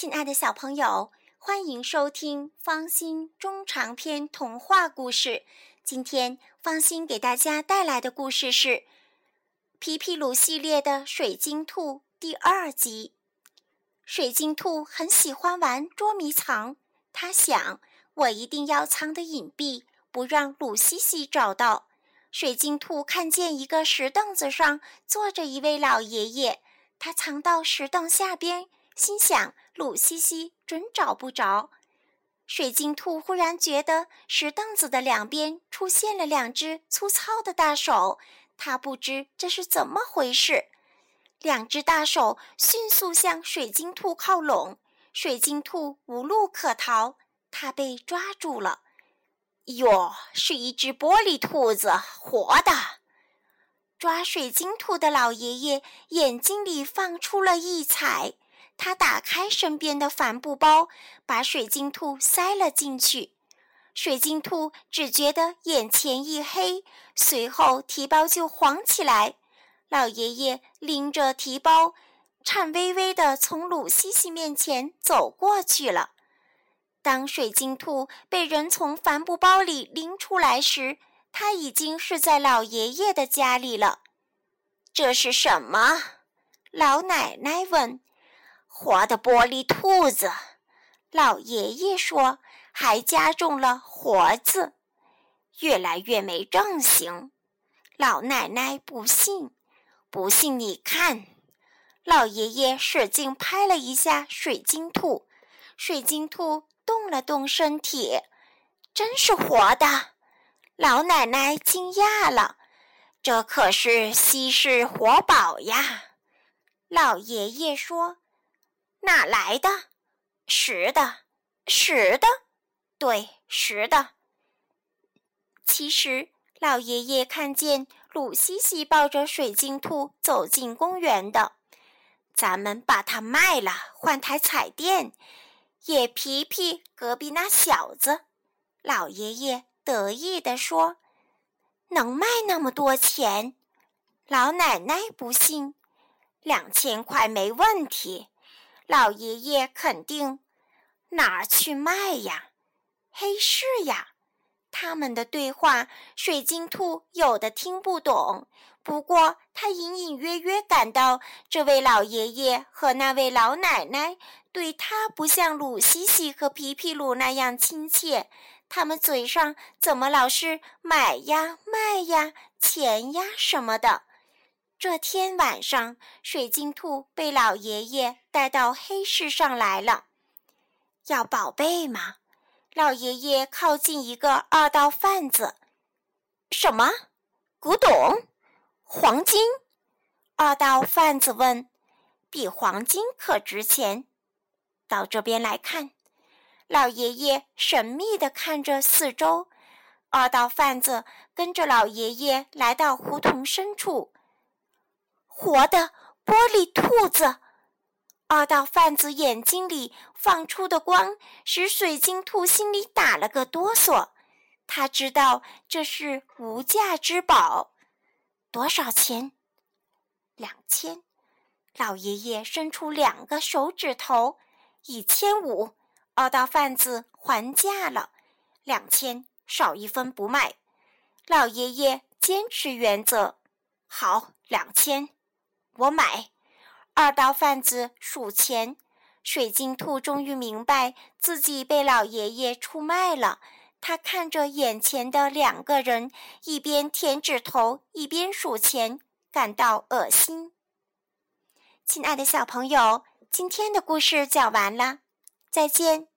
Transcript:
亲爱的小朋友，欢迎收听方心中长篇童话故事。今天方心给大家带来的故事是《皮皮鲁系列的水晶兔》第二集。水晶兔很喜欢玩捉迷藏，他想，我一定要藏得隐蔽，不让鲁西西找到。水晶兔看见一个石凳子上坐着一位老爷爷，他藏到石凳下边。心想：鲁西西准找不着。水晶兔忽然觉得石凳子的两边出现了两只粗糙的大手，它不知这是怎么回事。两只大手迅速向水晶兔靠拢，水晶兔无路可逃，它被抓住了。哟，是一只玻璃兔子，活的！抓水晶兔的老爷爷眼睛里放出了异彩。他打开身边的帆布包，把水晶兔塞了进去。水晶兔只觉得眼前一黑，随后提包就晃起来。老爷爷拎着提包，颤巍巍地从鲁西西面前走过去了。当水晶兔被人从帆布包里拎出来时，他已经是在老爷爷的家里了。这是什么？老奶奶问。活的玻璃兔子，老爷爷说，还加重了“活”字，越来越没正形。老奶奶不信，不信你看。老爷爷使劲拍了一下水晶兔，水晶兔动了动身体，真是活的。老奶奶惊讶了，这可是稀世活宝呀。老爷爷说。哪来的？实的，实的，对，实的。其实，老爷爷看见鲁西西抱着水晶兔走进公园的，咱们把它卖了，换台彩电。也皮皮隔壁那小子，老爷爷得意地说：“能卖那么多钱？”老奶奶不信：“两千块没问题。”老爷爷肯定，哪儿去卖呀？黑市呀！他们的对话，水晶兔有的听不懂。不过，他隐隐约约感到，这位老爷爷和那位老奶奶对他不像鲁西西和皮皮鲁那样亲切。他们嘴上怎么老是买呀、卖呀、钱呀什么的？这天晚上，水晶兔被老爷爷带到黑市上来了。要宝贝吗？老爷爷靠近一个二道贩子。什么？古董？黄金？二道贩子问。比黄金可值钱。到这边来看。老爷爷神秘地看着四周。二道贩子跟着老爷爷来到胡同深处。活的玻璃兔子，二道贩子眼睛里放出的光使水晶兔心里打了个哆嗦。他知道这是无价之宝，多少钱？两千。老爷爷伸出两个手指头，一千五。二道贩子还价了，两千少一分不卖。老爷爷坚持原则，好，两千。我买，二道贩子数钱，水晶兔终于明白自己被老爷爷出卖了。他看着眼前的两个人，一边舔指头，一边数钱，感到恶心。亲爱的小朋友，今天的故事讲完了，再见。